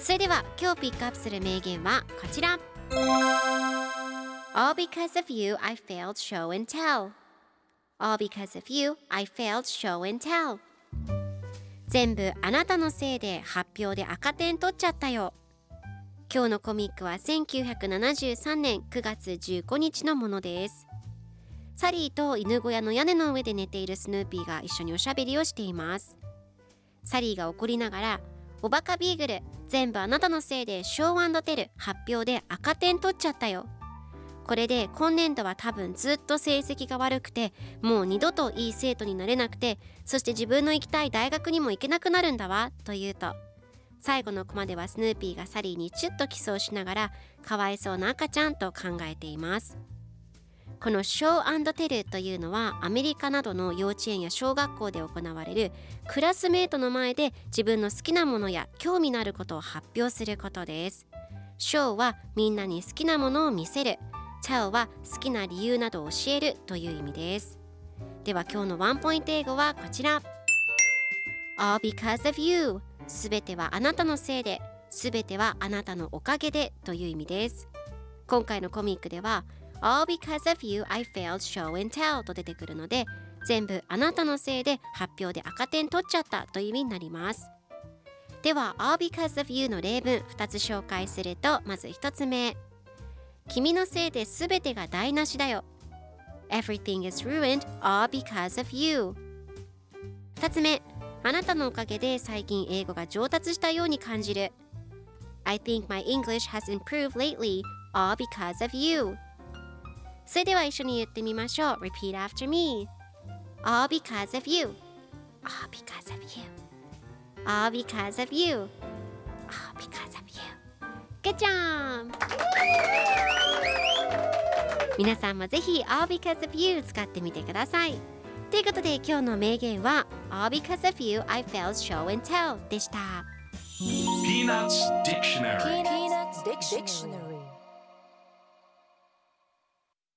それでは今日ピックアップする名言はこちら。All because of you I failed show and tell. All because of you I failed show and tell. 全部あなたのせいで発表で赤点取っちゃったよ。今日のコミックは1973年9月15日のものです。サリーと犬小屋の屋根の上で寝ているスヌーピーが一緒におしゃべりをしています。サリーが怒りながらおバカビーグル全部あなたのせいでショーテル発表で赤点取っちゃったよ。これで今年度は多分ずっと成績が悪くてもう二度といい生徒になれなくてそして自分の行きたい大学にも行けなくなるんだわと言うと。最後のコマではスヌーピーがサリーにチュッとキスをしながらかわいそうな赤ちゃんと考えています。このショーテルというのはアメリカなどの幼稚園や小学校で行われるクラスメートの前で自分の好きなものや興味のあることを発表することです。ショーはみんなに好きなものを見せる。tell は好きな理由などを教えるという意味です。では今日のワンポイント英語はこちら。All because of you すべてはあなたのせいで。すべてはあなたのおかげでという意味です。今回のコミックでは All because of you I failed show and tell と出てくるので全部あなたのせいで発表で赤点取っちゃったという意味になりますでは All because of you の例文2つ紹介するとまず1つ目君のせいで全てが台無しだよ Everything is ruined all because of you 2つ目あなたのおかげで最近英語が上達したように感じる I think my English has improved lately all because of you それでは一緒に言ってみましょう Repeat after me All because of you All because of you All because of you All because of you Good job! 皆さんもぜひ All because of you 使ってみてくださいということで今日の名言は All because of you I felt show and tell でした Peanuts Dictionary Peanuts Dictionary